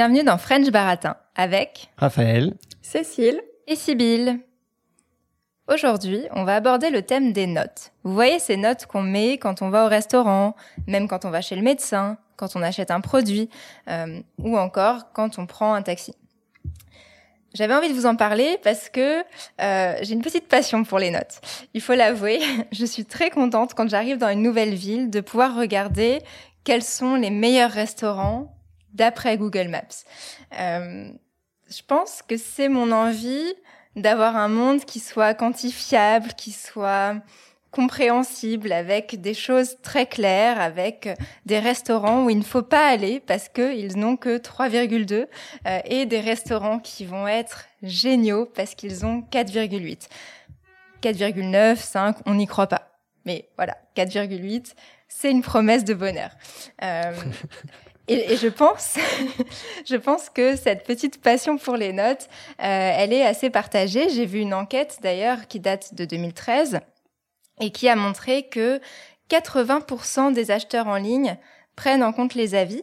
Bienvenue dans French Baratin avec Raphaël, Cécile et Sybille. Aujourd'hui, on va aborder le thème des notes. Vous voyez ces notes qu'on met quand on va au restaurant, même quand on va chez le médecin, quand on achète un produit, euh, ou encore quand on prend un taxi. J'avais envie de vous en parler parce que euh, j'ai une petite passion pour les notes. Il faut l'avouer, je suis très contente quand j'arrive dans une nouvelle ville de pouvoir regarder quels sont les meilleurs restaurants d'après Google Maps. Euh, je pense que c'est mon envie d'avoir un monde qui soit quantifiable, qui soit compréhensible, avec des choses très claires, avec des restaurants où il ne faut pas aller parce qu'ils n'ont que 3,2 euh, et des restaurants qui vont être géniaux parce qu'ils ont 4,8. 4,9, 5, on n'y croit pas. Mais voilà, 4,8, c'est une promesse de bonheur. Euh, et, je pense, je pense que cette petite passion pour les notes, euh, elle est assez partagée. J'ai vu une enquête d'ailleurs qui date de 2013 et qui a montré que 80% des acheteurs en ligne prennent en compte les avis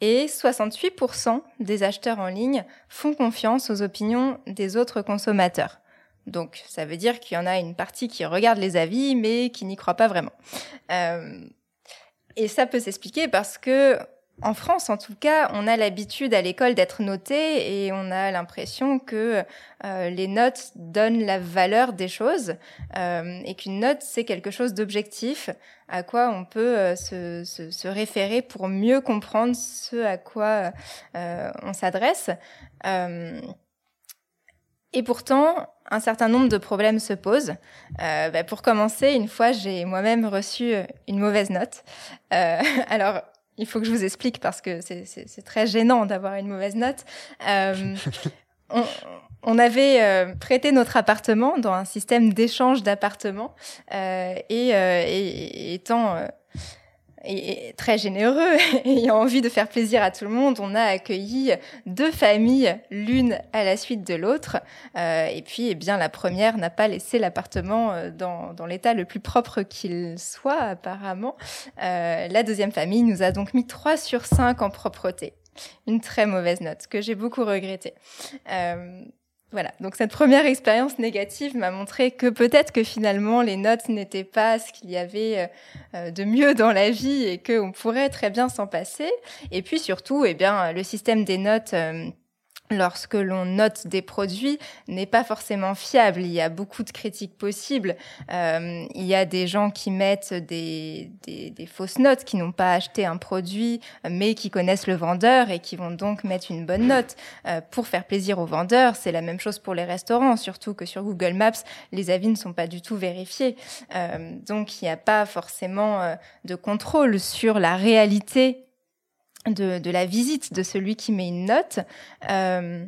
et 68% des acheteurs en ligne font confiance aux opinions des autres consommateurs. Donc ça veut dire qu'il y en a une partie qui regarde les avis mais qui n'y croit pas vraiment. Euh, et ça peut s'expliquer parce que en France, en tout cas, on a l'habitude à l'école d'être noté et on a l'impression que euh, les notes donnent la valeur des choses euh, et qu'une note, c'est quelque chose d'objectif à quoi on peut euh, se, se, se, référer pour mieux comprendre ce à quoi on s'adresse. et pourtant, un certain nombre de problèmes se posent. Bah, pour commencer, une fois, j'ai moi-même reçu une mauvaise note. alors, il faut que je vous explique parce que c'est très gênant d'avoir une mauvaise note. Euh, on, avait euh, prêté notre appartement dans un système d'échange d'appartements euh, et, et, étant et, très généreux, ayant envie de faire plaisir à tout le monde, on a accueilli deux familles, l'une à la suite de l'autre. Euh, et puis, eh bien, la première n'a pas laissé l'appartement euh, dans, dans l'état le plus propre qu'il soit, apparemment. Euh, la deuxième famille nous a donc mis 3 sur 5 en propreté. Une très mauvaise note que j'ai beaucoup regrettée. Euh, voilà, donc cette première expérience négative m'a montré que peut-être que finalement les notes n'étaient pas ce qu'il y avait euh, de mieux dans la vie et qu'on pourrait très bien s'en passer. Et puis surtout, eh bien, le système des notes euh, lorsque l'on note des produits n'est pas forcément fiable. Il y a beaucoup de critiques possibles. Euh, il y a des gens qui mettent des, des, fausses notes, qui n'ont pas acheté un produit, mais qui connaissent le vendeur et qui vont donc mettre une bonne note euh, pour faire plaisir au vendeur. C'est la même chose pour les restaurants, surtout que sur Google Maps, les avis ne sont pas du tout vérifiés. Euh, donc il n'y a pas forcément de contrôle sur la réalité de, la visite de celui qui met une note. Euh,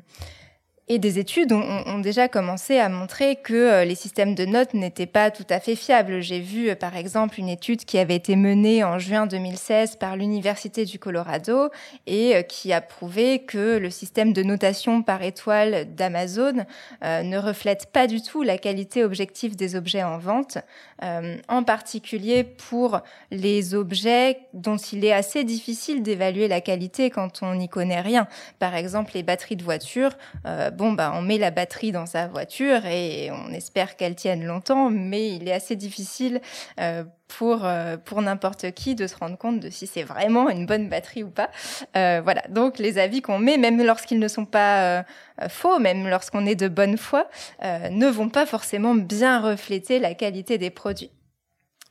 et des études ont, déjà commencé à montrer que euh, les systèmes de notes n'étaient pas tout à fait fiables. J'ai vu euh, par exemple une étude qui avait été menée en juin 2016 par l'Université du Colorado et euh, qui a prouvé que le système de notation par étoile d'Amazon ne reflète pas du tout la qualité objective des objets en vente, en particulier pour les objets dont il est assez difficile d'évaluer la qualité quand on n'y connaît rien. Par exemple, les batteries de voiture bon, bah, on met la batterie dans sa voiture et on espère qu'elle tienne longtemps, mais il est assez difficile euh, pour euh, pour n'importe qui de se rendre compte de si c'est vraiment une bonne batterie ou pas. Euh, voilà. Donc les avis qu'on met, même lorsqu'ils ne sont pas faux, même lorsqu'on est de bonne foi, ne vont pas forcément bien refléter la qualité des produits.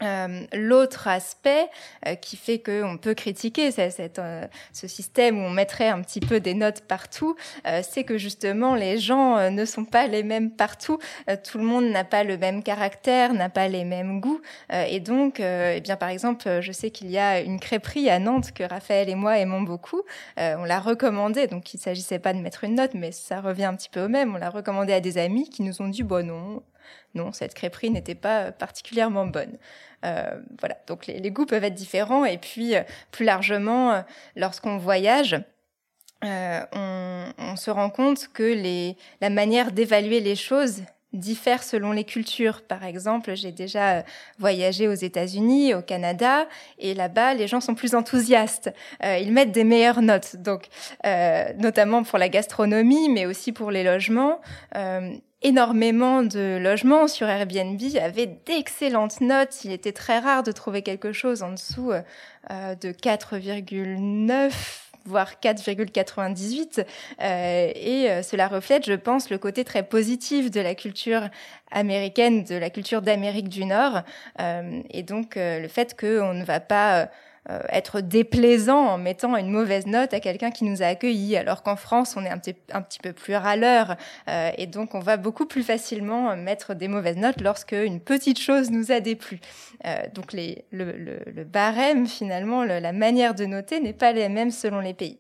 Euh, l'autre aspect euh, qui fait qu'on peut critiquer euh, ce système où on mettrait un petit peu des notes partout, c'est que justement les gens ne sont pas les mêmes partout. tout le monde n'a pas le même caractère, n'a pas les mêmes goûts. et donc, eh bien par exemple, je sais qu'il y a une crêperie à Nantes que Raphaël et moi aimons beaucoup. on l'a recommandé, donc il s'agissait pas de mettre une note, mais ça revient un petit peu au même. On l'a recommandé à des amis qui nous ont dit bon non, non, cette crêperie n'était pas particulièrement bonne. Euh, voilà, donc les, goûts peuvent être différents. Et puis, euh, plus largement, euh, lorsqu'on voyage, on, se rend compte que les, la manière d'évaluer les choses diffère selon les cultures. Par exemple, j'ai déjà voyagé aux États-Unis, au Canada, et là-bas, les gens sont plus enthousiastes. ils mettent des meilleures notes, donc notamment pour la gastronomie, mais aussi pour les logements énormément de logements sur Airbnb avaient d'excellentes notes. Il était très rare de trouver quelque chose en dessous euh, de 4,9 voire 4,98. Euh, et euh, cela reflète, je pense, le côté très positif de la culture américaine, de la culture d'Amérique du Nord. Et donc, le fait qu'on ne va pas euh, être déplaisant en mettant une mauvaise note à quelqu'un qui nous a accueillis, alors qu'en France, on est un petit, un petit peu plus râleur, euh, et donc on va beaucoup plus facilement mettre des mauvaises notes lorsque une petite chose nous a déplu. Euh, donc les, le, le, le, barème, finalement, le, la manière de noter n'est pas la même selon les pays.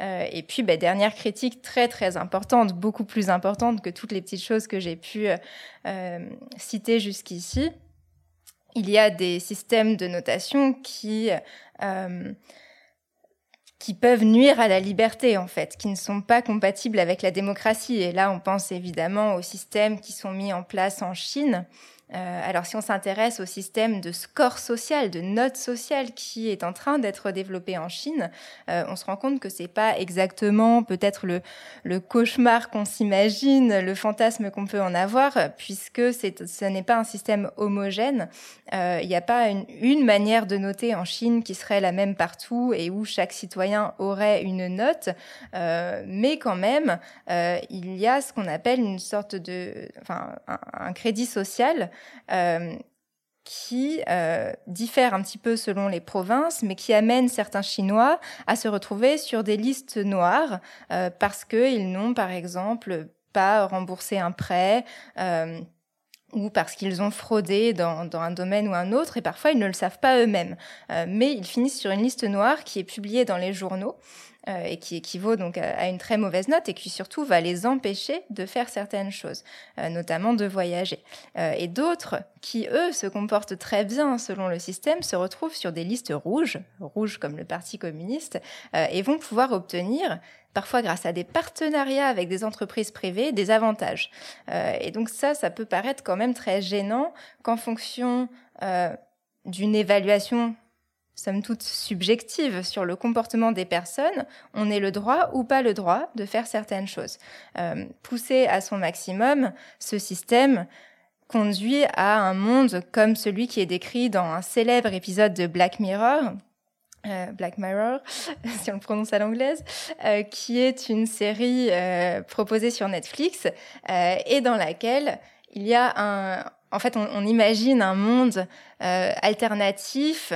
Euh, et puis, bah, dernière critique très très importante, beaucoup plus importante que toutes les petites choses que j'ai pu euh, citer jusqu'ici, il y a des systèmes de notation qui euh, qui peuvent nuire à la liberté en fait, qui ne sont pas compatibles avec la démocratie. Et là, on pense évidemment aux systèmes qui sont mis en place en Chine, euh, alors si on s'intéresse au système de score social, de note sociale qui est en train d'être développé en Chine, euh, on se rend compte que c'est pas exactement peut-être le, le cauchemar qu'on s'imagine, le fantasme qu'on peut en avoir, puisque ce n'est pas un système homogène. Euh, il n'y a pas une, une, manière de noter en Chine qui serait la même partout et où chaque citoyen aurait une note, euh, mais quand même, euh, il y a ce qu'on appelle une sorte de, enfin, un, crédit social euh, qui euh, diffère un petit peu selon les provinces, mais qui amène certains Chinois à se retrouver sur des listes noires euh, parce qu'ils n'ont, par exemple, pas remboursé un prêt. Euh, ou parce qu'ils ont fraudé dans, un domaine ou un autre, et parfois ils ne le savent pas eux-mêmes. Euh, mais ils finissent sur une liste noire qui est publiée dans les journaux euh, et qui équivaut donc à, une très mauvaise note et qui surtout va les empêcher de faire certaines choses, euh, notamment de voyager. Euh, et d'autres qui, eux, se comportent très bien selon le système, se retrouvent sur des listes rouges, rouges comme le Parti communiste, et vont pouvoir obtenir parfois grâce à des partenariats avec des entreprises privées, des avantages. Et donc ça, ça peut paraître quand même très gênant qu'en fonction d'une évaluation somme toute subjective sur le comportement des personnes, on ait le droit ou pas le droit de faire certaines choses. Euh, pousser à son maximum ce système conduit à un monde comme celui qui est décrit dans un célèbre épisode de Black Mirror, euh, Black Mirror, si on le prononce à l'anglaise, euh, qui est une série proposée sur Netflix et dans laquelle il y a un, en fait, on, on imagine un monde alternatif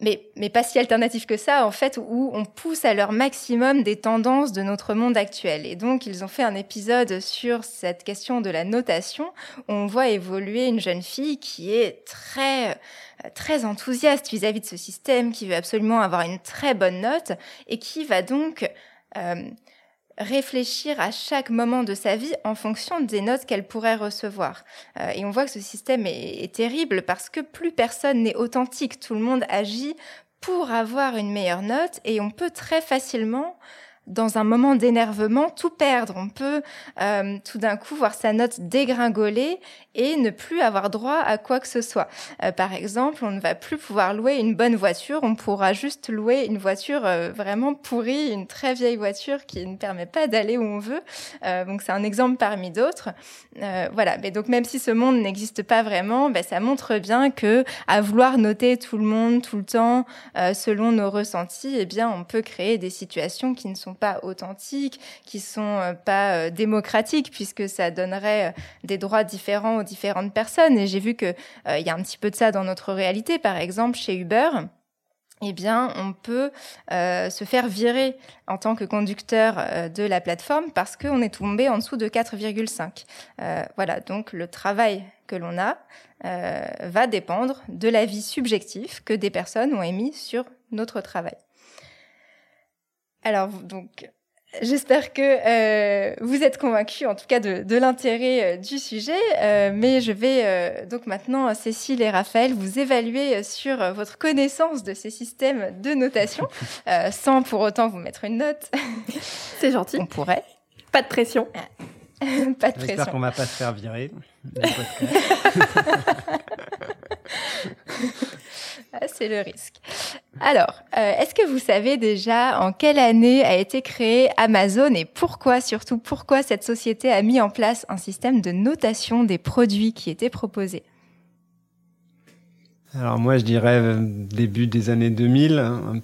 mais, mais pas si alternatif que ça, en fait, où on pousse à leur maximum des tendances de notre monde actuel. Et donc, ils ont fait un épisode sur cette question de la notation. Où on voit évoluer une jeune fille qui est très, très enthousiaste vis-à-vis -vis de ce système, qui veut absolument avoir une très bonne note et qui va donc euh, réfléchir à chaque moment de sa vie en fonction des notes qu'elle pourrait recevoir. Euh, et on voit que ce système est, est terrible parce que plus personne n'est authentique, tout le monde agit pour avoir une meilleure note et on peut très facilement dans un moment d'énervement, tout perdre. On peut euh, tout d'un coup voir sa note dégringoler et ne plus avoir droit à quoi que ce soit. Euh, par exemple, on ne va plus pouvoir louer une bonne voiture, on pourra juste louer une voiture euh, vraiment pourrie, une très vieille voiture qui ne permet pas d'aller où on veut. Euh, donc c'est un exemple parmi d'autres. Euh, voilà, mais donc même si ce monde n'existe pas vraiment, ben, ça montre bien que à vouloir noter tout le monde tout le temps euh, selon nos ressentis, eh bien on peut créer des situations qui ne sont pas authentiques, qui sont euh, pas euh, démocratiques, puisque ça donnerait euh, des droits différents aux différentes personnes. Et j'ai vu que il y a un petit peu de ça dans notre réalité. Par exemple, chez Uber, eh bien, on peut se faire virer en tant que conducteur de la plateforme parce qu'on est tombé en dessous de 4,5. Euh, voilà, donc le travail que l'on a va dépendre de l'avis subjectif que des personnes ont émis sur notre travail. Alors, donc, J'espère que euh, vous êtes convaincus, en tout cas, de, de l'intérêt euh, du sujet. Euh, mais je vais euh, donc maintenant, Cécile et Raphaël, vous évaluer sur votre connaissance de ces systèmes de notation, euh, sans pour autant vous mettre une note. C'est gentil. On pourrait. Pas de pression. pas de pression. J'espère qu'on va pas se faire virer. Ah, c'est le risque. Alors, euh, est-ce que vous savez déjà en quelle année a été créée Amazon et pourquoi, surtout pourquoi cette société a mis en place un système de notation des produits qui étaient proposés? Alors moi, je dirais euh, début des années 2000, hein,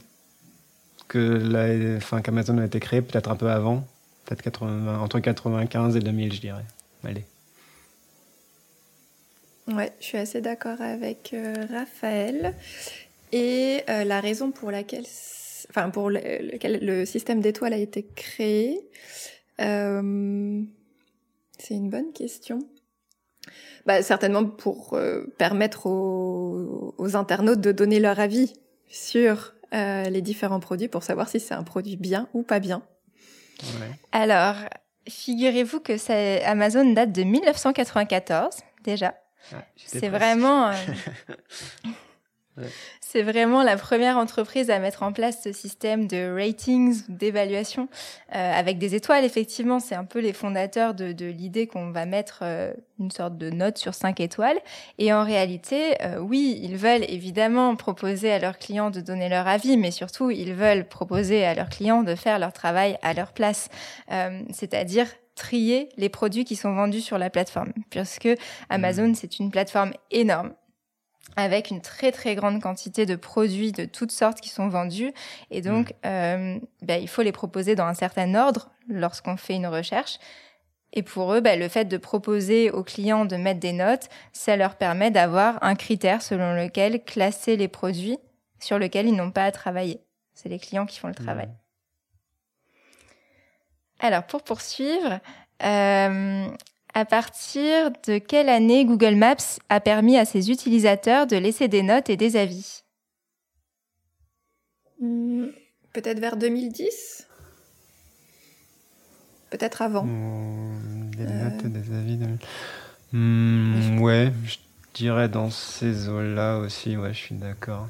que la, qu'Amazon a été créé peut-être un peu avant, peut-être entre 95 et 2000, je dirais. Allez. Ouais, je suis assez d'accord avec euh, Raphaël. Et euh, la raison pour laquelle, enfin pour lequel le système d'étoiles a été créé, euh, c'est une bonne question. Bah, certainement pour permettre aux, aux, internautes de donner leur avis sur les différents produits pour savoir si c'est un produit bien ou pas bien. Ouais. Alors, figurez-vous que Amazon date de 1994 déjà c'est vraiment. Euh, c'est vraiment la première entreprise à mettre en place ce système de ratings, d'évaluation, euh, avec des étoiles. Effectivement, c'est un peu les fondateurs de, l'idée qu'on va mettre euh, une sorte de note sur cinq étoiles. Et en réalité, oui, ils veulent évidemment proposer à leurs clients de donner leur avis, mais surtout, ils veulent proposer à leurs clients de faire leur travail à leur place. C'est-à-dire trier les produits qui sont vendus sur la plateforme, puisque Amazon, mmh. c'est une plateforme énorme avec une très très grande quantité de produits de toutes sortes qui sont vendus. Et donc, mmh. euh, bah, il faut les proposer dans un certain ordre lorsqu'on fait une recherche. Et pour eux, bah, le fait de proposer aux clients de mettre des notes, ça leur permet d'avoir un critère selon lequel classer les produits sur lesquels ils n'ont pas à travailler. C'est les clients qui font le travail. Mmh. Alors, pour poursuivre, euh, à partir de quelle année Google Maps a permis à ses utilisateurs de laisser des notes et des avis? Hmm, Peut-être vers 2010 Peut-être avant. Hmm, des notes et des avis. Hmm, ouais, je dirais dans ces eaux-là aussi, ouais, je suis d'accord.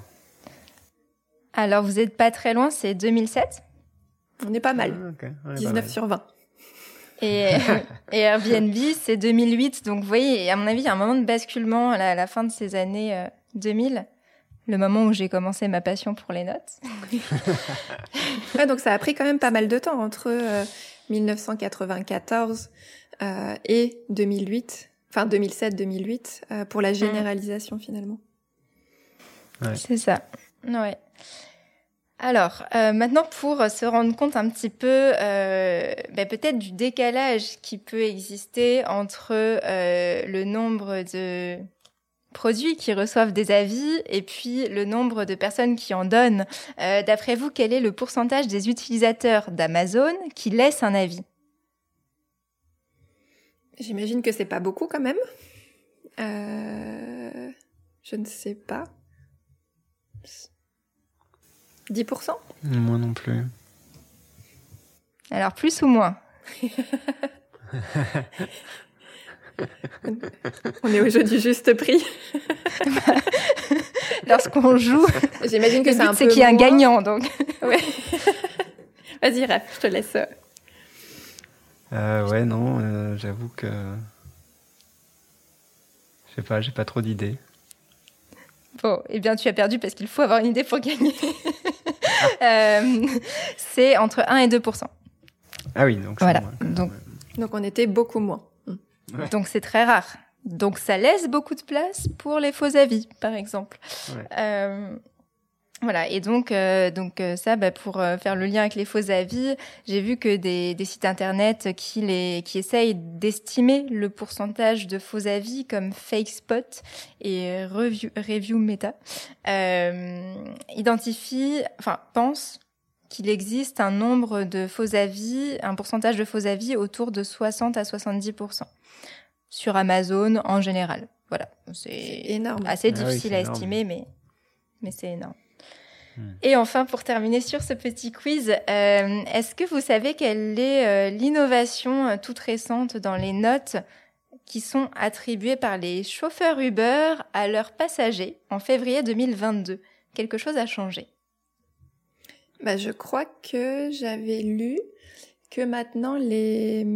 Alors, vous n'êtes pas très loin, c'est 2007 on est pas mal. 19 ah, sur 20. Et, et Airbnb, c'est 2008. Donc, vous voyez, à mon avis, il y a un moment de basculement à la, fin de ces années 2000. Euh, le moment où j'ai commencé ma passion pour les notes. donc ça a pris quand même pas mal de temps entre 1994 euh, euh, et 2008, enfin 2007-2008 pour la mm. généralisation finalement. C'est ça. Ouais. Alors, euh, maintenant, pour se rendre compte un petit peu, euh, ben, peut-être du décalage qui peut exister entre euh, le nombre de produits qui reçoivent des avis et puis le nombre de personnes qui en donnent. D'après vous, quel est le pourcentage des utilisateurs d'Amazon qui laissent un avis? J'imagine que c'est pas beaucoup quand même. je ne sais pas. 10% Moi non plus. Alors plus ou moins On est au jeu du juste prix. Lorsqu'on joue, j'imagine que c'est un peu. C'est qu'il y a un gagnant, donc. ouais. Vas-y, Raph, je te laisse. Euh, ouais, non, euh, j'avoue que. Je sais pas, j'ai pas trop d'idées. Bon, eh bien, tu as perdu parce qu'il faut avoir une idée pour gagner. Euh, c'est entre 1 et 2% Ah oui, donc voilà. Donc, donc on était beaucoup moins. Donc c'est très rare. Donc ça laisse beaucoup de place pour les faux avis, par exemple. Euh, voilà, et donc, euh, donc euh, ça, bah, pour euh, faire le lien avec les faux avis, j'ai vu que des, des, sites internet qui, les, qui essayent d'estimer le pourcentage de faux avis, comme FakeSpot et Review, Review Meta, identifient, enfin pensent qu'il existe un nombre de faux avis, un pourcentage de faux avis autour de 60 à 70% sur Amazon en général. Voilà, c'est énorme, assez ah difficile à estimer, mais mais c'est énorme. Et enfin, pour terminer sur ce petit quiz, euh, est-ce que vous savez quelle est euh, l'innovation euh, toute récente dans les notes qui sont attribuées par les chauffeurs Uber à leurs passagers en février 2022 Quelque chose a changé bah, Je crois que j'avais lu que maintenant les,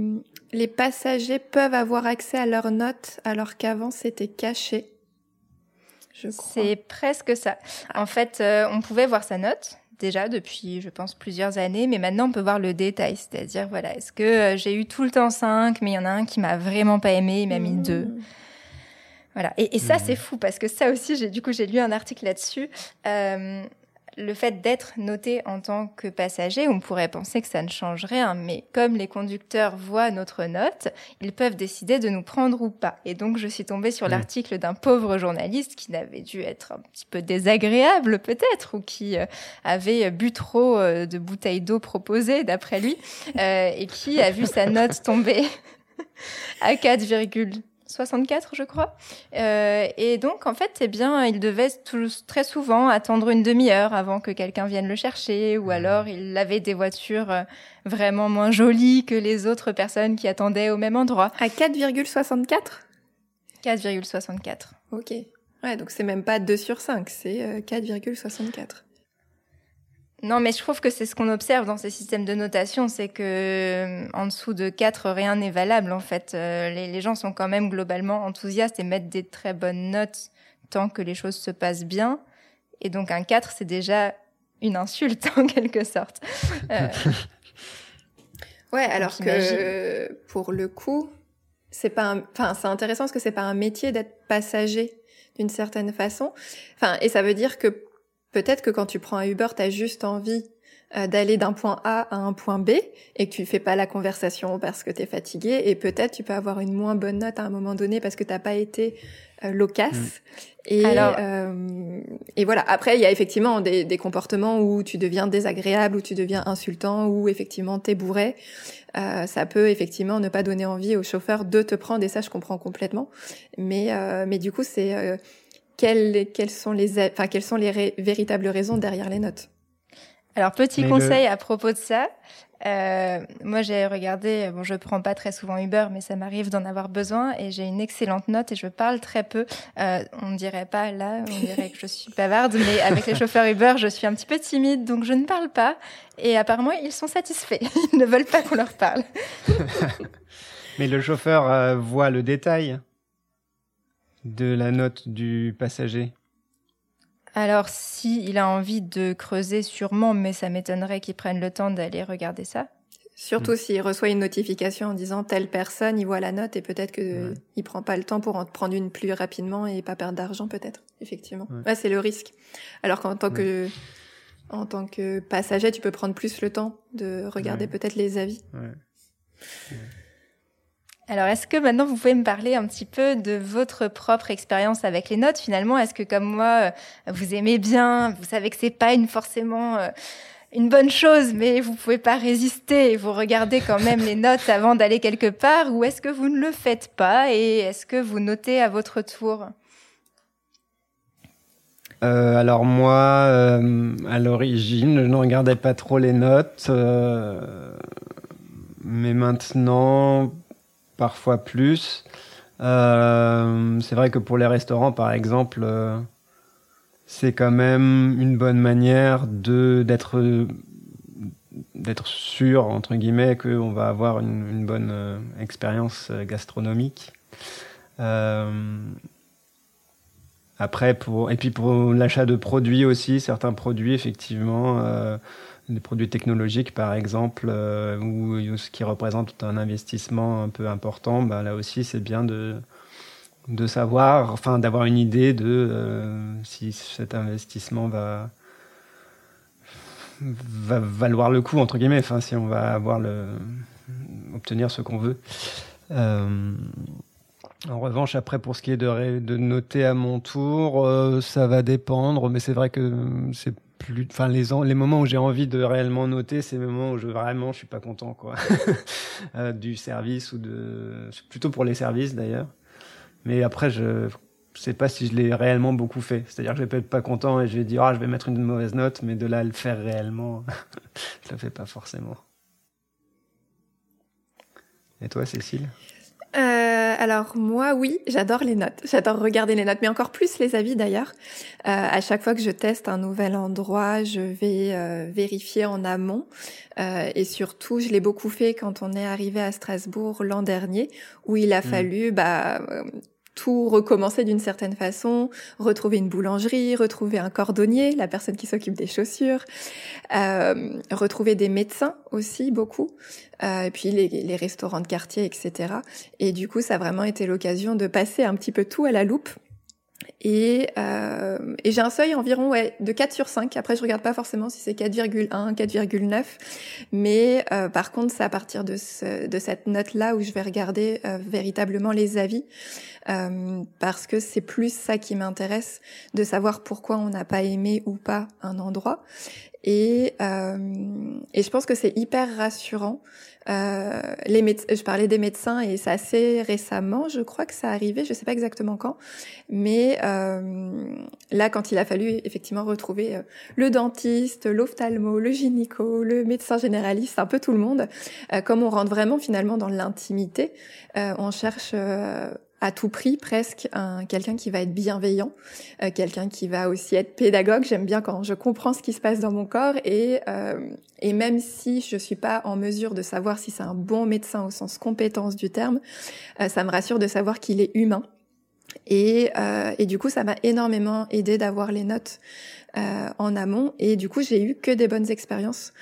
les passagers peuvent avoir accès à leurs notes alors qu'avant c'était caché. C'est presque ça. En fait, euh, on pouvait voir sa note déjà depuis, je pense, plusieurs années, mais maintenant on peut voir le détail, c'est-à-dire voilà, est-ce que euh, j'ai eu tout le temps 5, mais il y en a un qui m'a vraiment pas aimé, il m'a mis 2. Mmh. Voilà. Et, ça, mmh. c'est fou parce que ça aussi, j'ai du coup, j'ai lu un article là-dessus. Euh, le fait d'être noté en tant que passager, on pourrait penser que ça ne change rien, mais comme les conducteurs voient notre note, ils peuvent décider de nous prendre ou pas. Et donc, je suis tombée sur l'article d'un pauvre journaliste qui n'avait dû être un petit peu désagréable peut-être, ou qui euh, avait bu trop euh, de bouteilles d'eau proposées d'après lui, euh, et qui a vu sa note tomber à 4, 64, je crois. Euh, et donc, en fait, eh bien, il devait très souvent attendre une demi-heure avant que quelqu'un vienne le chercher, ou mmh. alors il avait des voitures euh, vraiment moins jolies que les autres personnes qui attendaient au même endroit. À 4,64 4,64. Ok. Ouais, donc c'est même pas 2 sur 5, c'est 4,64. Non, mais je trouve que c'est ce qu'on observe dans ces systèmes de notation, c'est que euh, en dessous de 4, rien n'est valable en fait. Euh, les, gens sont quand même globalement enthousiastes et mettent des très bonnes notes tant que les choses se passent bien. Et donc un 4, c'est déjà une insulte en quelque sorte. Euh... ouais, alors que pour le coup, c'est pas, enfin c'est intéressant parce que c'est pas un métier d'être passager d'une certaine façon. Enfin, et ça veut dire que Peut-être que quand tu prends un Uber, tu as juste envie euh, d'aller d'un point A à un point B et que tu fais pas la conversation parce que tu es fatigué et peut-être tu peux avoir une moins bonne note à un moment donné parce que t'as pas été euh, loquace mm. et euh, et voilà. Après il y a effectivement des, des, comportements où tu deviens désagréable où tu deviens insultant ou effectivement t'es bourré. Euh, ça peut effectivement ne pas donner envie au chauffeur de te prendre et ça je comprends complètement. Mais mais du coup c'est quelles, quelles sont les, enfin, quelles sont les véritables raisons derrière les notes? Alors, petit conseil à propos de ça. Euh, moi, j'ai regardé, bon, je prends pas très souvent Uber, mais ça m'arrive d'en avoir besoin et j'ai une excellente note et je parle très peu. Euh, on dirait pas là, on dirait que je suis bavarde, mais avec les chauffeurs Uber, je suis un petit peu timide, donc je ne parle pas. Et apparemment, ils sont satisfaits. Ils ne veulent pas qu'on leur parle. mais le chauffeur euh, voit le détail de la note du passager? Alors, si il a envie de creuser, sûrement, mais ça m'étonnerait qu'il prenne le temps d'aller regarder ça. Surtout hmm. s'il reçoit une notification en disant telle personne, il voit la note et peut-être que il prend pas le temps pour en prendre une plus rapidement et pas perdre d'argent peut-être. Effectivement. Ouais, c'est le risque. Alors qu'en tant que en tant que passager, tu peux prendre plus le temps de regarder peut-être les avis. Alors, est-ce que maintenant vous pouvez me parler un petit peu de votre propre expérience avec les notes finalement? Est-ce que comme moi, euh, vous aimez bien Vous savez que c'est pas une forcément euh, une bonne chose, mais vous pouvez pas résister et vous regardez quand même les notes avant d'aller quelque part Ou est-ce que vous ne le faites pas et est-ce que vous notez à votre tour? Euh, alors moi, à l'origine, je ne regardais pas trop les notes, mais maintenant, parfois plus. Euh, c'est vrai que pour les restaurants, par exemple, euh, c'est quand même une bonne manière de d'être d'être sûr entre guillemets qu'on va avoir une, bonne euh, expérience gastronomique. après pour et puis pour l'achat de produits aussi, certains produits effectivement des produits technologiques par exemple, euh, ou ce qui représente un investissement un peu important, bah, là aussi c'est bien de, de savoir, enfin d'avoir une idée de euh, si cet investissement va, va valoir le coup entre guillemets, enfin si on va avoir le, obtenir ce qu'on veut. Euh, en revanche, après, pour ce qui est de, de noter à mon tour, ça va dépendre, mais c'est vrai que c'est plus, enfin les les moments où j'ai envie de réellement noter, c'est les moments où je vraiment je suis pas content quoi euh, du service ou de plutôt pour les services d'ailleurs. Mais après je sais pas si je l'ai réellement beaucoup fait. C'est-à-dire que je vais pas être pas content et je vais dire ah je vais mettre une mauvaise note, mais de là à le faire réellement, je le fais pas forcément. Et toi Cécile? Euh, alors moi, oui, j'adore les notes. J'adore regarder les notes, mais encore plus les avis d'ailleurs. Euh, à chaque fois que je teste un nouvel endroit, je vais euh, vérifier en amont. Euh, et surtout, je l'ai beaucoup fait quand on est arrivé à Strasbourg l'an dernier, où il a mmh. fallu bah, tout recommencer d'une certaine façon, retrouver une boulangerie, retrouver un cordonnier, la personne qui s'occupe des chaussures, euh, retrouver des médecins aussi beaucoup, euh, et puis les, les, restaurants de quartier, etc. Et du coup, ça a vraiment été l'occasion de passer un petit peu tout à la loupe et, euh, et j'ai un seuil environ ouais, de 4 sur 5. Après, je regarde pas forcément si c'est 4,1, 4,9. Mais euh, par contre, c'est à partir de, ce, de cette note-là où je vais regarder euh, véritablement les avis. Euh, parce que c'est plus ça qui m'intéresse, de savoir pourquoi on n'a pas aimé ou pas un endroit. Et, euh, et je pense que c'est hyper rassurant euh, les je parlais des médecins et c'est assez récemment, je crois que ça arrivait, je sais pas exactement quand, mais euh, là quand il a fallu effectivement retrouver euh, le dentiste, l'ophtalmo, le gynéco, le médecin généraliste, un peu tout le monde, euh, comme on rentre vraiment finalement dans l'intimité, euh, on cherche à tout prix presque un quelqu'un qui va être bienveillant, euh, quelqu'un qui va aussi être pédagogue. J'aime bien quand je comprends ce qui se passe dans mon corps et euh, et même si je suis pas en mesure de savoir si c'est un bon médecin au sens compétence du terme, euh, ça me rassure de savoir qu'il est humain. Et, et du coup, ça m'a énormément aidé d'avoir les notes euh, en amont. Et du coup, j'ai eu que des bonnes expériences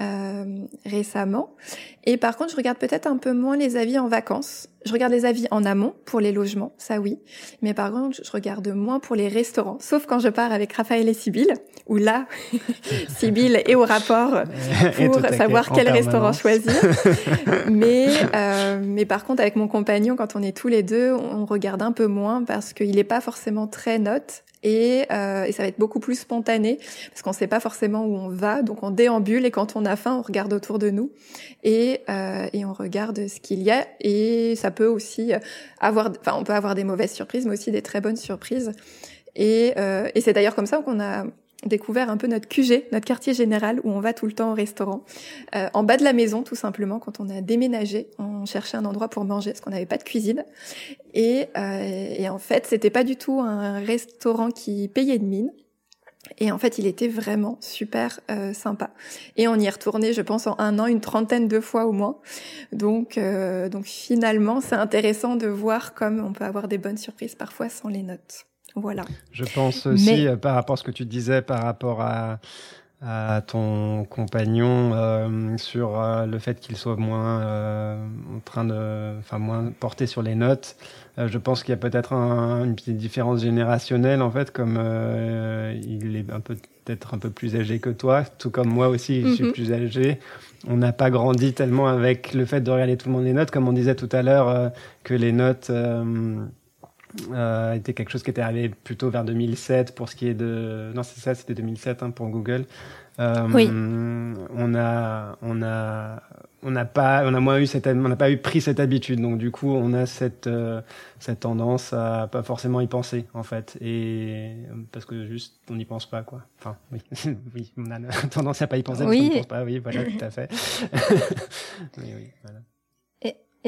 euh, récemment. Et par contre, je regarde peut-être un peu moins les avis en vacances. Je regarde les avis en amont pour les logements, ça oui. Mais par contre, je regarde moins pour les restaurants. Sauf quand je pars avec Raphaël et Sybille, où là, Sybille est au rapport pour savoir quel restaurant choisir. mais, euh, mais par contre, avec mon compagnon, quand on est tous les deux, on regarde un peu moins parce qu'il n'est pas forcément très note et, euh, et, ça va être beaucoup plus spontané parce qu'on ne sait pas forcément où on va, donc on déambule et quand on a faim, on regarde autour de nous et, euh, et on regarde ce qu'il y a et ça peut aussi avoir, enfin on peut avoir des mauvaises surprises, mais aussi des très bonnes surprises. Et, euh, et c'est d'ailleurs comme ça qu'on a découvert un peu notre QG, notre quartier général où on va tout le temps au restaurant. En bas de la maison, tout simplement, quand on a déménagé, cherchait un endroit pour manger parce qu'on n'avait pas de cuisine. Et, euh, et en fait, c'était pas du tout un restaurant qui payait de mine. Et en fait, il était vraiment super euh, sympa. Et on y est retourné, je pense, en un an, une trentaine de fois au moins. Donc, euh, donc finalement, c'est intéressant de voir comme on peut avoir des bonnes surprises parfois sans les notes. Voilà. Je pense aussi, euh, par rapport à ce que tu disais, par rapport à, à ton compagnon, euh, sur euh, le fait qu'il soit moins euh, en train de, enfin moins porté sur les notes. je pense qu'il y a peut-être un, une petite différence générationnelle en fait, comme il est un peu peut-être un peu plus âgé que toi, tout comme moi aussi, je suis mhm. plus âgé. On n'a pas grandi tellement avec le fait de regarder tout le monde les notes, comme on disait tout à l'heure, que les notes euh, était quelque chose qui était arrivé plutôt vers 2007 pour ce qui est de non c'est ça c'était 2007 hein, pour Google. Euh, oui. on a on a on n'a pas on a moins eu cette on n'a pas eu pris cette habitude. Donc du coup on a cette euh, cette tendance à pas forcément y penser en fait. Et parce que juste on n'y pense pas quoi. Enfin oui. Oui on a tendance à pas y penser oui. parce qu'on pense pas. Oui voilà tout à fait. Oui oui voilà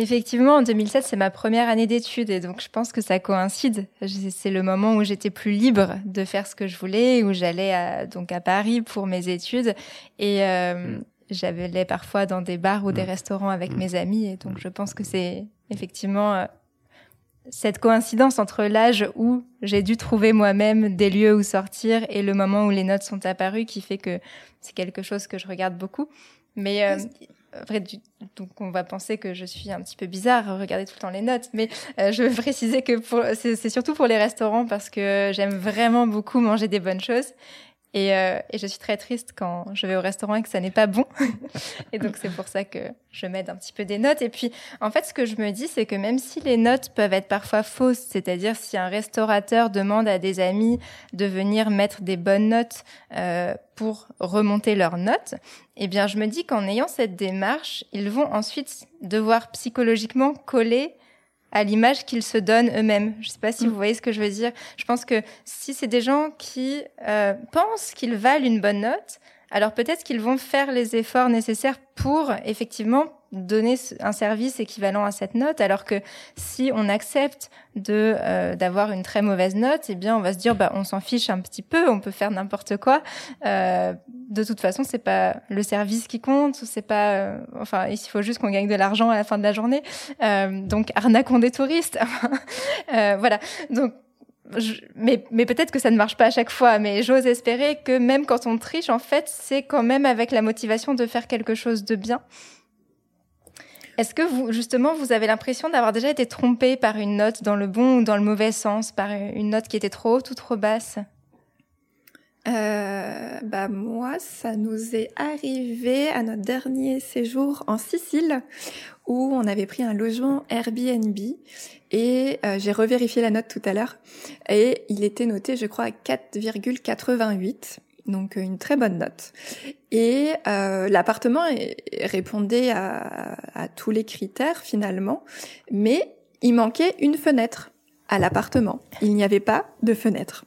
Effectivement, en 2007, c'est ma première année d'études et donc je pense que ça coïncide. C'est le moment où j'étais plus libre de faire ce que je voulais, où j'allais à, donc à Paris pour mes études et euh, mm. j'allais parfois dans des bars ou des mm. restaurants avec mm. mes amis et donc je pense que c'est effectivement euh, cette coïncidence entre l'âge où j'ai dû trouver moi-même des lieux où sortir et le moment où les notes sont apparues qui fait que c'est quelque chose que je regarde beaucoup. Mais euh, donc on va penser que je suis un petit peu bizarre, regarder tout le temps les notes, mais euh, je veux préciser que c'est surtout pour les restaurants parce que j'aime vraiment beaucoup manger des bonnes choses et, euh, et, je suis très triste quand je vais au restaurant et que ça n'est pas bon. et donc c'est pour ça que je m'aide un petit peu des notes. Et puis en fait, ce que je me dis, c'est que même si les notes peuvent être parfois fausses, c'est-à-dire si un restaurateur demande à des amis de venir mettre des bonnes notes euh, pour remonter leurs notes, eh bien je me dis qu'en ayant cette démarche, ils vont ensuite devoir psychologiquement coller à l'image qu'ils se donnent eux-mêmes. Je ne sais pas si mm. vous voyez ce que je veux dire. Je pense que si c'est des gens qui euh, pensent qu'ils valent une bonne note, alors peut-être qu'ils vont faire les efforts nécessaires pour effectivement donner un service équivalent à cette note, alors que si on accepte de euh, d'avoir une très mauvaise note, eh bien on va se dire bah on s'en fiche un petit peu, on peut faire n'importe quoi. Euh, de toute façon, c'est pas le service qui compte, c'est pas euh, enfin il faut juste qu'on gagne de l'argent à la fin de la journée. Euh, donc arnaquons des touristes. voilà. Donc mais, peut-être que ça ne marche pas à chaque fois, mais j'ose espérer que même quand on triche, en fait, c'est quand même avec la motivation de faire quelque chose de bien. Est-ce que vous, justement, vous avez l'impression d'avoir déjà été trompé par une note dans le bon ou dans le mauvais sens, par une note qui était trop haute ou trop basse? Euh, bah moi, ça nous est arrivé à notre dernier séjour en Sicile où on avait pris un logement Airbnb et euh, j'ai revérifié la note tout à l'heure et il était noté, je crois, à 4,88 donc une très bonne note. Et euh, l'appartement répondait à, tous les critères finalement, mais il manquait une fenêtre à l'appartement. Il n'y avait pas de fenêtre.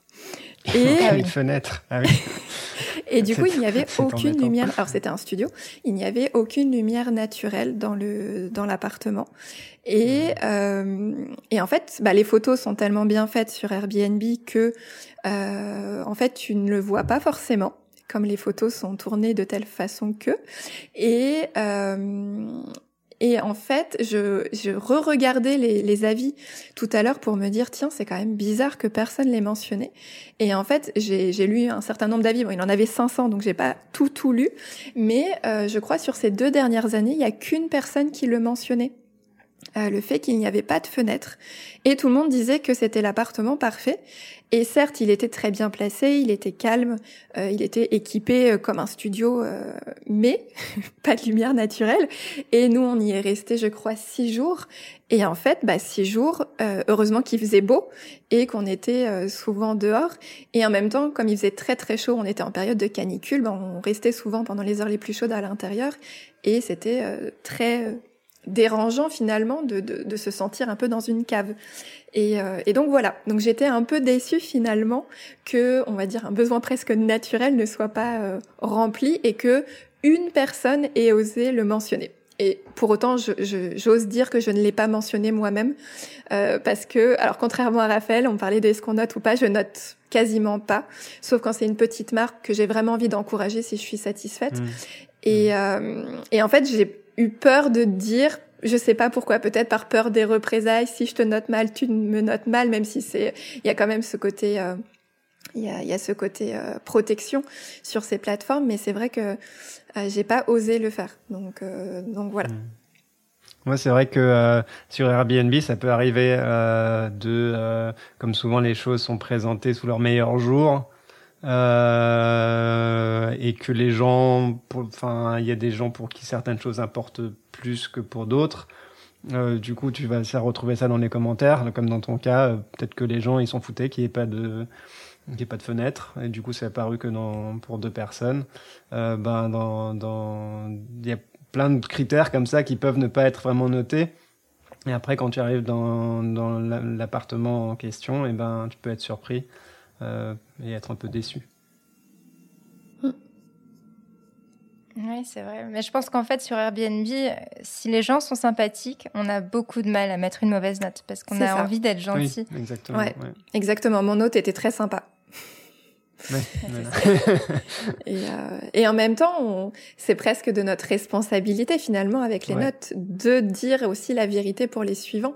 Et ah une fenêtre. Ah et du coup, il n'y avait aucune lumière. Alors c'était un studio. Il n'y avait aucune lumière naturelle dans le dans l'appartement. Et euh, et en fait, bah, les photos sont tellement bien faites sur Airbnb que euh, en fait, tu ne le vois pas forcément comme les photos sont tournées de telle façon que. Et euh, et en fait, je, je re-regardais les, avis tout à l'heure pour me dire, tiens, c'est quand même bizarre que personne l'ait mentionné. Et en fait, j'ai lu un certain nombre d'avis. Bon, il en avait 500, donc j'ai pas tout tout lu. Mais euh, je crois sur ces deux dernières années, il y a qu'une personne qui le mentionnait. Euh, le fait qu'il n'y avait pas de fenêtre. Et tout le monde disait que c'était l'appartement parfait. Et certes, il était très bien placé, il était calme, euh, il était équipé euh, comme un studio, mais pas de lumière naturelle. Et nous, on y est resté, je crois, six jours. Et en fait, bah, six jours, heureusement qu'il faisait beau et qu'on était souvent dehors. Et en même temps, comme il faisait très très chaud, on était en période de canicule, bah, on restait souvent pendant les heures les plus chaudes à l'intérieur. Et c'était très dérangeant finalement de, de, de, se sentir un peu dans une cave. Et, euh, et donc voilà, donc j'étais un peu déçue finalement que, on va dire, un besoin presque naturel ne soit pas euh, rempli et que une personne ait osé le mentionner. Et pour autant, j'ose je, dire que je ne l'ai pas mentionné moi-même, euh, parce que, alors contrairement à Raphaël, on parlait de est-ce qu'on note ou pas, je note quasiment pas, sauf quand c'est une petite marque que j'ai vraiment envie d'encourager si je suis satisfaite. Mmh. Et, mmh. euh, et en fait, j'ai eu peur de dire je sais pas pourquoi, peut-être par peur des représailles. Si je te note mal, tu me notes mal, même si c'est, il y a quand même ce côté, euh, il, y a, y a, ce côté euh, protection sur ces plateformes, mais c'est vrai que euh, j'ai pas osé le faire. Donc, euh, donc voilà. Mmh. Moi, c'est vrai que sur Airbnb, ça peut arriver de, comme souvent les choses sont présentées sous leur meilleur jour, euh, et que les gens, enfin, il y a des gens pour qui certaines choses importent plus que pour d'autres. Euh, du coup, tu vas retrouver ça dans les commentaires, comme dans ton cas. Euh, peut-être que les gens ils s'en foutaient qu'il n'y ait pas de qu'il n'y ait pas de fenêtre, et du coup, c'est apparu que dans, pour deux personnes. Euh, ben, dans, dans, il y a plein de critères comme ça qui peuvent ne pas être vraiment notés. Et après, quand tu arrives dans, dans l'appartement en question, et eh ben, tu peux être surpris euh, et être un peu déçu. Oui, c'est vrai. Mais je pense qu'en fait, sur Airbnb, si les gens sont sympathiques, on a beaucoup de mal à mettre une mauvaise note parce qu'on a envie d'être gentil. exactement. Ouais. Exactement. Mon hôte était très sympa. et, euh, et, en même temps, c'est presque de notre responsabilité finalement avec les notes de dire aussi la vérité pour les suivants.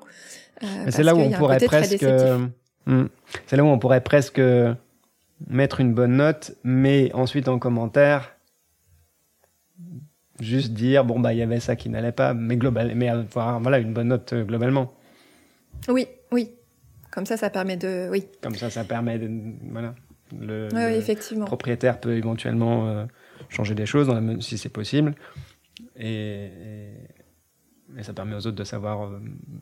Euh, c'est là où on pourrait presque. Hmm. C'est là où on pourrait presque mettre une bonne note, mais ensuite en commentaire, juste dire bon bah il y avait ça qui n'allait pas, mais global, mais avoir voilà une bonne note euh, globalement. Oui, oui. Comme ça, ça permet de, oui. Comme ça, ça permet de, voilà. Le, oui, effectivement. propriétaire peut éventuellement euh, changer des choses si c'est possible, et, et, ça permet aux autres de savoir euh,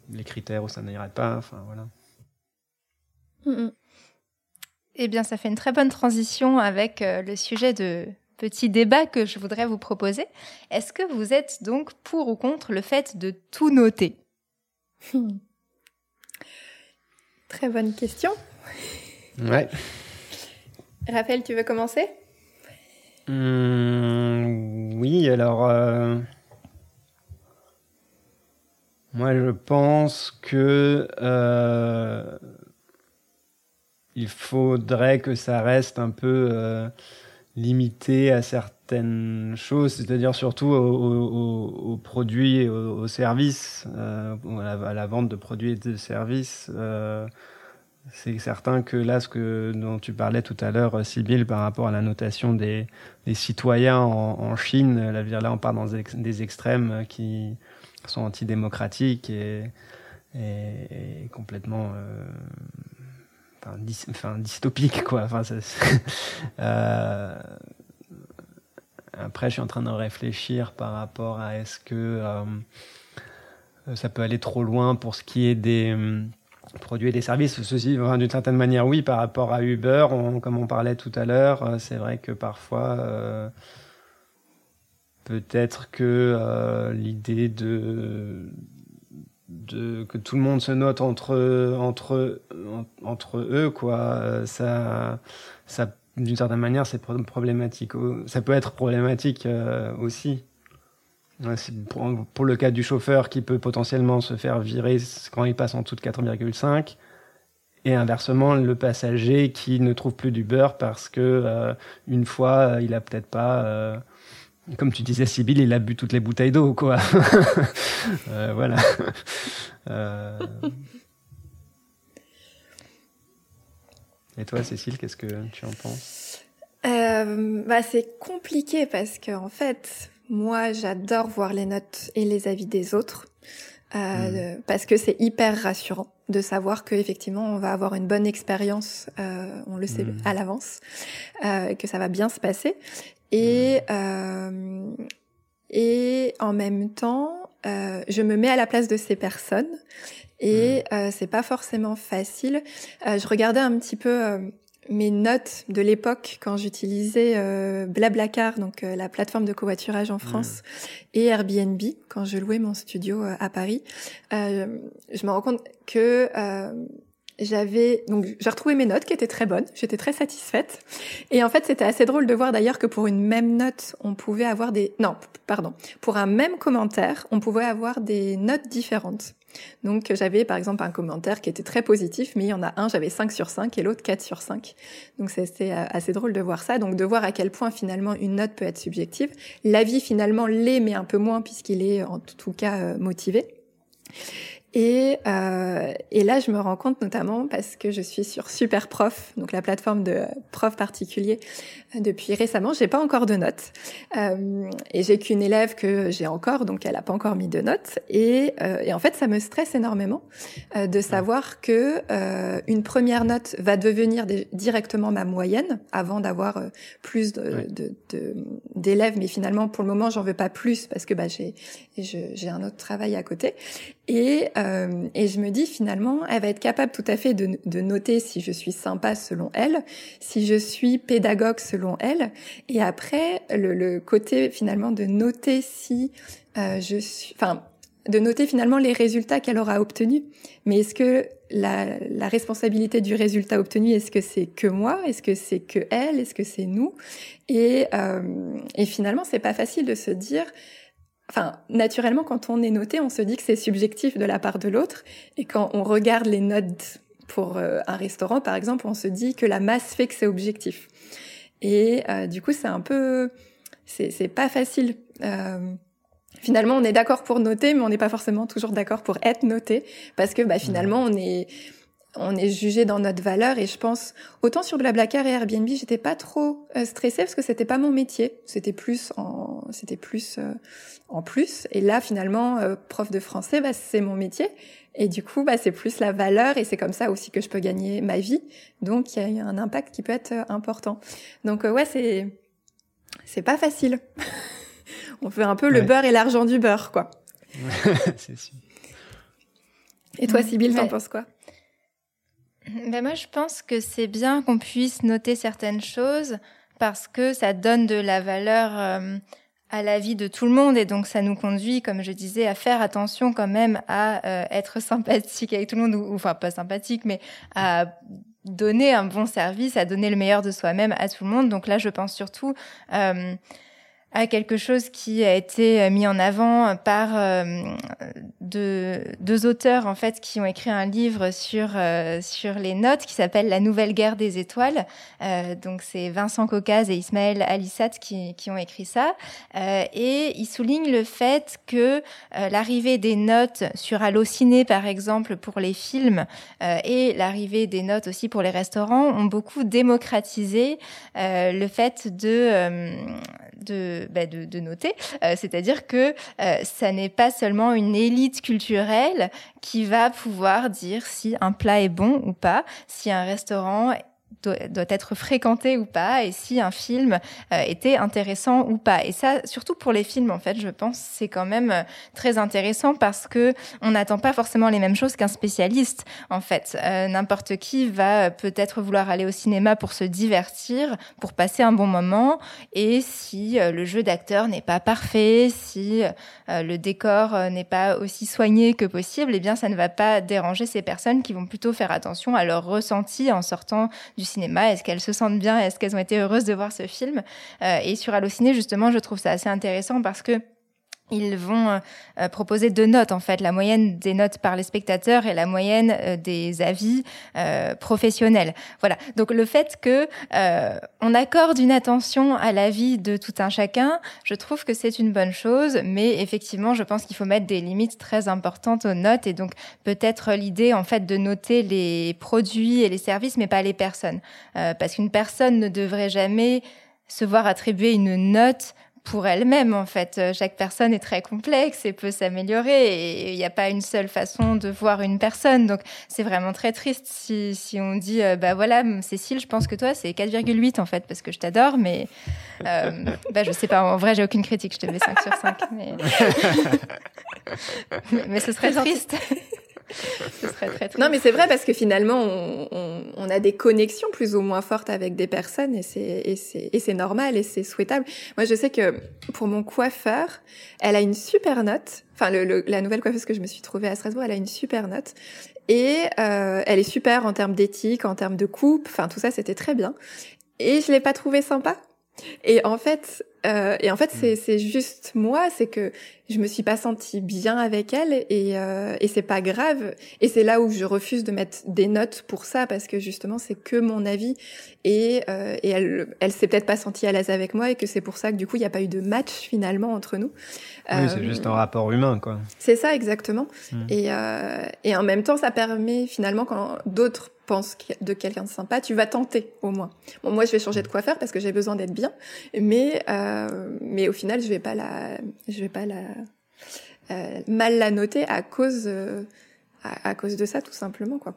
les critères où ça n'irait pas. Enfin voilà. Eh bien, ça fait une très bonne transition avec euh, le sujet de petit débat que je voudrais vous proposer. Est-ce que vous êtes donc pour ou contre le fait de tout noter? Hmm. Très bonne question. Ouais. Raphaël, tu veux commencer? Mmh, oui, alors. Euh, moi, je pense que. Euh, il faudrait que ça reste un peu euh, limité à certaines choses, c'est-à-dire surtout aux, produits et aux, services, à la, vente de produits et de services. C'est certain que là, ce que, dont tu parlais tout à l'heure, Sybille, par rapport à la notation des, citoyens en, Chine, là, on part dans des extrêmes qui sont antidémocratiques et, et, complètement euh, enfin, dystopiques. Quoi. Enfin, euh, après, je suis en train de réfléchir par rapport à est-ce que euh, ça peut aller trop loin pour ce qui est des produits et des services. Ceci, d'une certaine manière, oui, par rapport à Uber, comme on parlait tout à l'heure, euh, c'est vrai que parfois, euh, peut-être que euh, l'idée de, que tout le monde se note entre, entre, entre eux, quoi, ça, ça d'une certaine manière, c'est problématique. Ça peut être problématique aussi pour, le cas du chauffeur qui peut potentiellement se faire virer quand il passe en dessous de 4,5 et inversement le passager qui ne trouve plus du beurre parce que euh, une fois il a peut-être pas euh, comme tu disais Sybille il a bu toutes les bouteilles d'eau quoi. Euh, voilà. Et toi Cécile qu'est-ce que tu en penses? Bah, c'est compliqué parce que en fait moi, j'adore voir les notes et les avis des autres euh, hmm. parce que c'est hyper rassurant de savoir que effectivement on va avoir une bonne expérience, euh, on le sait hmm. à l'avance, euh, que ça va bien se passer et hmm. euh, et en même temps, euh, je me mets à la place de ces personnes et euh, c'est pas forcément facile. je regardais un petit peu mes notes de l'époque quand j'utilisais euh, Blablacar, donc euh, la plateforme de covoiturage en France, et Airbnb quand je louais mon studio euh, à Paris, euh, je me rends compte que j'avais donc j'ai retrouvé mes notes qui étaient très bonnes, j'étais très satisfaite. Et en fait, c'était assez drôle de voir d'ailleurs que pour une même note, on pouvait avoir des non, pardon, pour un même commentaire, on pouvait avoir des notes différentes. Donc j'avais par exemple un commentaire qui était très positif, mais il y en a un, j'avais 5 sur 5 et l'autre 4 sur 5. Donc c'est euh, assez drôle de voir ça, donc de voir à quel point finalement une note peut être subjective. L'avis finalement l'est, mais un peu moins puisqu'il est en tout cas euh, motivé. Et, euh, et, là, je me rends compte notamment parce que je suis sur Superprof, donc la plateforme de profs particuliers, depuis récemment. J'ai pas encore de notes euh, et j'ai qu'une élève que j'ai encore, donc elle a pas encore mis de notes. Et, euh, et en fait, ça me stresse énormément euh, de savoir que euh, une première note va devenir directement ma moyenne avant d'avoir euh, plus d'élèves. De, de, mais finalement, pour le moment, j'en veux pas plus parce que bah, j'ai j'ai un autre travail à côté. Et, euh, et je me dis finalement, elle va être capable tout à fait de, de, noter si je suis sympa selon elle, si je suis pédagogue selon elle, et après le, le côté finalement de noter si euh, je suis, enfin de noter finalement les résultats qu'elle aura obtenus. Mais est-ce que la, la, responsabilité du résultat obtenu, est-ce que c'est que moi, est-ce que c'est que elle, est-ce que c'est nous? Et, euh, et finalement, c'est pas facile de se dire Enfin, naturellement, quand on est noté, on se dit que c'est subjectif de la part de l'autre. Et quand on regarde les notes pour euh, un restaurant, par exemple, on se dit que la masse fait que c'est objectif. Et euh, du coup, c'est un peu, c'est pas facile. Euh, finalement, on est d'accord pour noter, mais on n'est pas forcément toujours d'accord pour être noté, parce que bah, finalement, on est on est jugé dans notre valeur et je pense autant sur Blablacar et Airbnb j'étais pas trop euh, stressée parce que c'était pas mon métier. C'était plus en c'était plus euh, en plus. Et là finalement euh, prof de français bah c'est mon métier. Et du coup bah c'est plus la valeur et c'est comme ça aussi que je peux gagner ma vie. Donc il y a un impact qui peut être important. Donc ouais c'est c'est pas facile. On fait un peu le beurre et l'argent du beurre quoi. C'est sûr. Et toi Sybille t'en penses quoi? Ben moi, je pense que c'est bien qu'on puisse noter certaines choses parce que ça donne de la valeur euh, à la vie de tout le monde et donc ça nous conduit, comme je disais, à faire attention quand même à euh, être sympathique avec tout le monde, ou, enfin pas sympathique, mais à donner un bon service, à donner le meilleur de soi-même à tout le monde. Donc là, je pense surtout à quelque chose qui a été euh, mis en avant par euh, deux, auteurs en fait qui ont écrit un livre sur euh, sur les notes qui s'appelle La Nouvelle Guerre des Étoiles. Donc c'est Vincent Caucase et Ismaël Alissat qui, qui ont écrit ça et ils soulignent le fait que l'arrivée des notes sur Allociné par exemple pour les films et l'arrivée des notes aussi pour les restaurants ont beaucoup démocratisé le fait de bah, de, de, noter. Euh, c'est-à-dire que euh, ça n'est pas seulement une élite culturelle qui va pouvoir dire si un plat est bon ou pas, si un restaurant doit, être fréquenté ou pas et si un film euh, était intéressant ou pas. Et ça, surtout pour les films, en fait, je pense, c'est quand même euh, très intéressant parce que on n'attend pas forcément les mêmes choses qu'un spécialiste. En fait, euh, n'importe qui va peut-être vouloir aller au cinéma pour se divertir, pour passer un bon moment. Et si le jeu d'acteur n'est pas parfait, si le décor n'est pas aussi soigné que possible, eh bien, ça ne va pas déranger ces personnes qui vont plutôt faire attention à leur ressenti en sortant du cinéma Est-ce qu'elles se sentent bien Est-ce qu'elles ont été heureuses de voir ce film euh, Et sur Allociné, justement, je trouve ça assez intéressant parce que ils vont euh, euh, proposer deux notes en fait, la moyenne des notes par les spectateurs et la moyenne euh, des avis professionnels. Voilà. Donc le fait que on accorde une attention à l'avis de tout un chacun, je trouve que c'est une bonne chose, mais effectivement, je pense qu'il faut mettre des limites très importantes aux notes et donc peut-être l'idée en fait de noter les produits et les services, mais pas les personnes, parce qu'une personne ne devrait jamais se voir attribuer une note pour elle-même en fait. Euh, chaque personne est très complexe et peut s'améliorer et il n'y a pas une seule façon de voir une personne. Donc c'est vraiment très triste si, si on dit euh, bah voilà Cécile, je pense que toi c'est 4,8 en fait parce que je t'adore, mais euh, bah je sais pas. En vrai j'ai aucune critique, je te mets 5 sur 5, mais mais ce serait triste. Ce serait très, très Non, mais c'est vrai parce que finalement, on, on, on, a des connexions plus ou moins fortes avec des personnes et c'est normal et c'est souhaitable. Moi, je sais que pour mon coiffeur, elle a une super note. Enfin, le, la nouvelle coiffeuse que je me suis trouvée à Strasbourg, elle a une super note. Et euh, elle est super en termes d'éthique, en termes de coupe. Enfin, tout ça, c'était très bien. Et je l'ai pas trouvé sympa. Et en fait, euh, et en fait, c'est, c'est juste moi, c'est que je me suis pas sentie bien avec elle et, euh, et c'est pas grave. Et c'est là où je refuse de mettre des notes pour ça parce que justement c'est que mon avis et, euh, et elle, elle s'est peut-être pas sentie à l'aise avec moi et que c'est pour ça que du coup il n'y a pas eu de match finalement entre nous. Oui, c'est juste un rapport humain quoi. C'est ça exactement. Hmm. Et, euh, et en même temps, ça permet finalement quand d'autres pense de quelqu'un de sympa, tu vas tenter au moins. Bon, moi, je vais changer de coiffeur parce que j'ai besoin d'être bien, mais euh, mais au final, je vais pas la, je vais pas la euh, mal la noter à cause euh, à, cause de ça, tout simplement, quoi.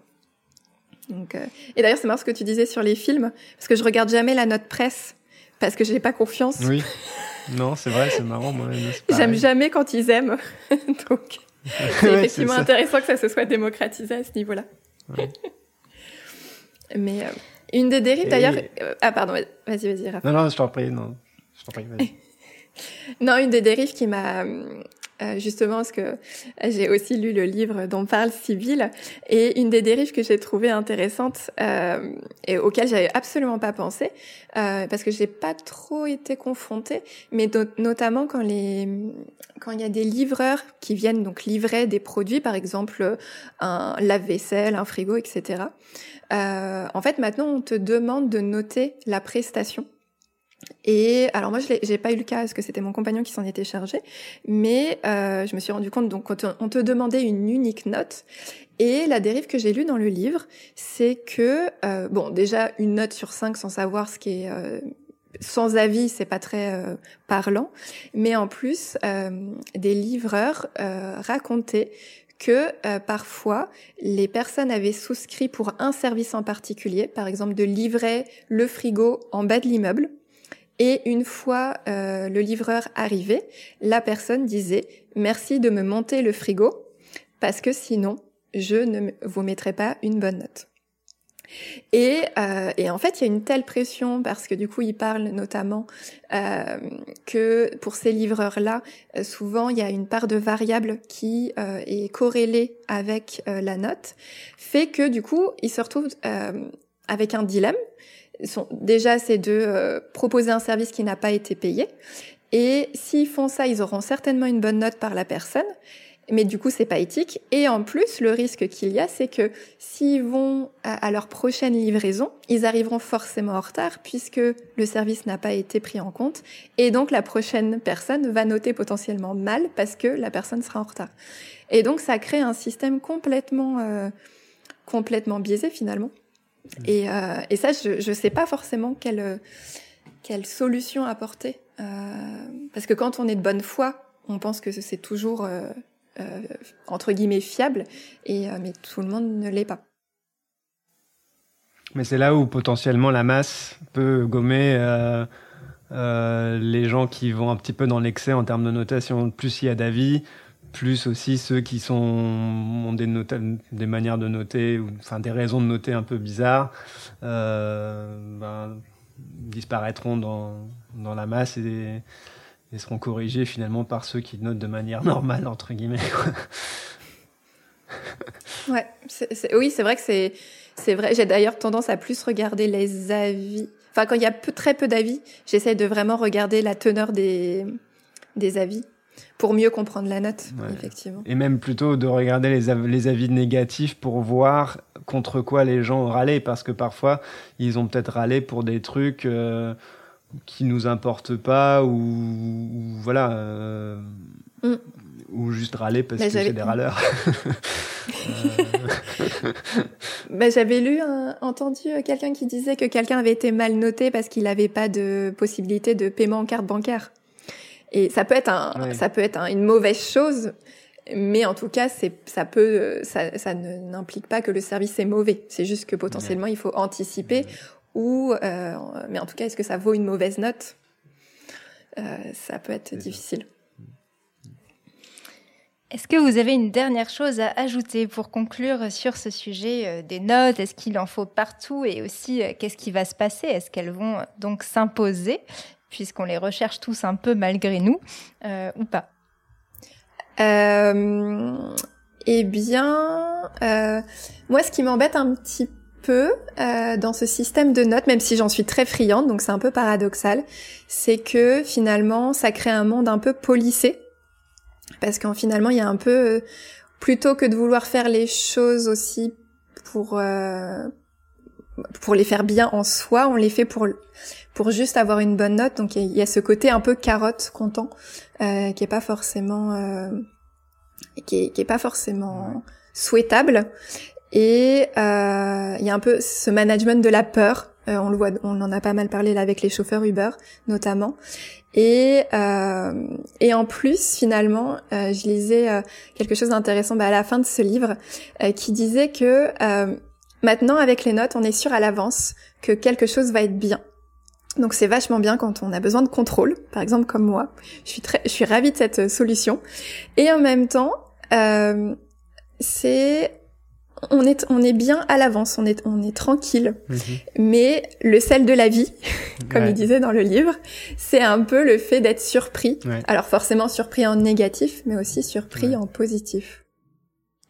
Donc, euh, et d'ailleurs, c'est marrant ce que tu disais sur les films, parce que je regarde jamais la note presse parce que j'ai pas confiance. Oui. Non, c'est vrai, c'est marrant. Moi, j'aime jamais quand ils aiment, donc c'est effectivement intéressant que ça se soit démocratisé à ce niveau-là. Mais euh, une des dérives, d'ailleurs. Euh, ah, pardon, vas-y, vas-y, Non, non, je t'en prie, non. Je t'en prie, vas-y. non, une des dérives qui m'a. Euh, justement, parce que j'ai aussi lu le livre dont parle Sibylle, et une des dérives que j'ai trouvées intéressantes euh, et auxquelles j'avais absolument pas pensé, euh, parce que j'ai pas trop été confrontée, mais notamment quand les quand il y a des livreurs qui viennent donc livrer des produits, par exemple un lave-vaisselle, un frigo, etc. Euh, en fait, maintenant, on te demande de noter la prestation. Et alors moi, je n'ai pas eu le cas parce que c'était mon compagnon qui s'en était chargé, mais euh, je me suis rendu compte donc on te, on te, demandait une unique note. Et la dérive que j'ai lue dans le livre, c'est que euh, bon, déjà une note sur cinq sans savoir ce qui est euh, sans avis, c'est pas très euh, parlant, mais en plus, euh, des livreurs racontaient que euh, parfois les personnes avaient souscrit pour un service en particulier, par exemple de livrer le frigo en bas de l'immeuble. Et une fois euh, le livreur arrivé, la personne disait merci de me monter le frigo parce que sinon je ne vous mettrai pas une bonne note. Et, euh, et, en fait, il y a une telle pression parce que du coup, il parle notamment euh, que pour ces livreurs-là, souvent, il y a une part de variable qui est corrélée avec la note, fait que du coup, ils se retrouvent avec un dilemme. Déjà, c'est de proposer un service qui n'a pas été payé. Et s'ils font ça, ils auront certainement une bonne note par la personne mais du coup c'est pas éthique. Et en plus, le risque qu'il y a, c'est que s'ils vont à, leur prochaine livraison, ils arriveront forcément en retard puisque le service n'a pas été pris en compte, et donc la prochaine personne va noter potentiellement mal parce que la personne sera en retard. Et donc ça crée un système complètement euh, complètement biaisé finalement. Et, euh, et ça, je je sais pas forcément quelle quelle solution apporter euh, parce que quand on est de bonne foi, on pense que c'est toujours euh, entre guillemets fiable, et, mais tout le monde ne l'est pas. Mais c'est là où potentiellement la masse peut gommer les gens qui vont un petit peu dans l'excès en termes de notation. Plus il y a d'avis, plus aussi ceux qui ont des, manières de noter, enfin des raisons de noter un peu bizarres, ben, disparaîtront dans, la masse et, seront corrigés finalement par ceux qui notent de manière normale, entre guillemets. oui, c'est vrai que c'est, vrai. J'ai d'ailleurs tendance à plus regarder les avis. Enfin, quand il y a peu, très peu d'avis, j'essaie de vraiment regarder la teneur des avis pour mieux comprendre la note, effectivement. Et même plutôt de regarder les, les, avis négatifs pour voir contre quoi les gens ont râlé, parce que parfois, ils ont peut-être râlé pour des trucs... Euh, qui nous importe pas ou, voilà euh, mm. ou juste râler parce que c'est des râleurs. bah, j'avais lu entendu euh, quelqu'un qui disait que quelqu'un avait été mal noté parce qu'il n'avait pas de possibilité de paiement en carte bancaire. Et ça peut être un, ça peut être une mauvaise chose, mais en tout cas, c'est, ça peut, ça, ça n'implique pas que le service est mauvais. C'est juste que potentiellement, il faut anticiper ou, euh, mais en tout cas, est-ce que ça vaut une mauvaise note? Euh, Ça peut être difficile. Est-ce que vous avez une dernière chose à ajouter pour conclure sur ce sujet euh, des notes? Est-ce qu'il en faut partout? Et aussi, qu'est-ce qui va se passer? Est-ce qu'elles vont donc s'imposer, puisqu'on les recherche tous un peu malgré nous, ou pas Eh bien, moi, ce qui m'embête un petit peu euh, dans ce système de notes, même si j'en suis très friande, donc c'est un peu paradoxal, c'est que finalement ça crée un monde un peu polissé, parce qu'en finalement il y a un peu, euh, plutôt que de vouloir faire les choses aussi pour euh, pour les faire bien en soi, on les fait pour pour juste avoir une bonne note. Donc il y, a ce côté un peu carotte content euh, qui est pas forcément euh, qui, est, qui est pas forcément souhaitable et euh, il y a un peu ce management de la peur. Euh, on le voit, on en a pas mal parlé là avec les chauffeurs Uber notamment. Et euh, et en plus finalement, euh, je lisais euh, quelque chose d'intéressant bah, à la fin de ce livre euh, qui disait que maintenant avec les notes, on est sûr à l'avance que quelque chose va être bien. Donc c'est vachement bien quand on a besoin de contrôle, par exemple comme moi. Je suis très, je suis ravie de cette solution. Et en même temps, c'est on est, on est bien à l'avance, on est, on est tranquille. Mhm. Mais le sel de la vie, comme il disait dans le livre, c'est un peu le fait d'être surpris. Alors forcément surpris en négatif, mais aussi surpris en positif.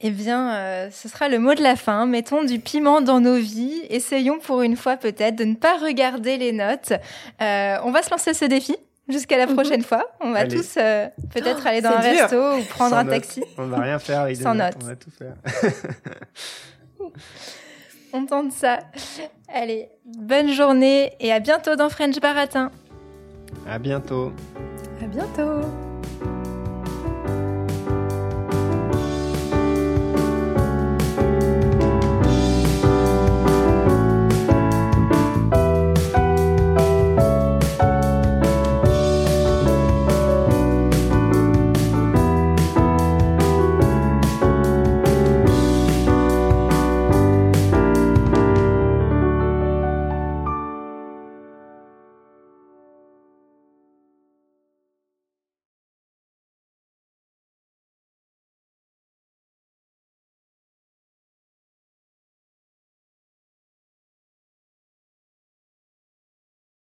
Eh bien, euh, ce sera le mot de la fin. Mettons du piment dans nos vies. Essayons pour une fois peut-être de ne pas regarder les notes. Euh, on va se lancer ce défi. Jusqu'à la mhm. prochaine fois. On va tous euh, peut-être aller dans un resto ou prendre un taxi. On va rien faire avec Sans notes. On va tout faire. on tente ça. Allez, bonne journée et à bientôt dans French Baratin. À bientôt. À bientôt.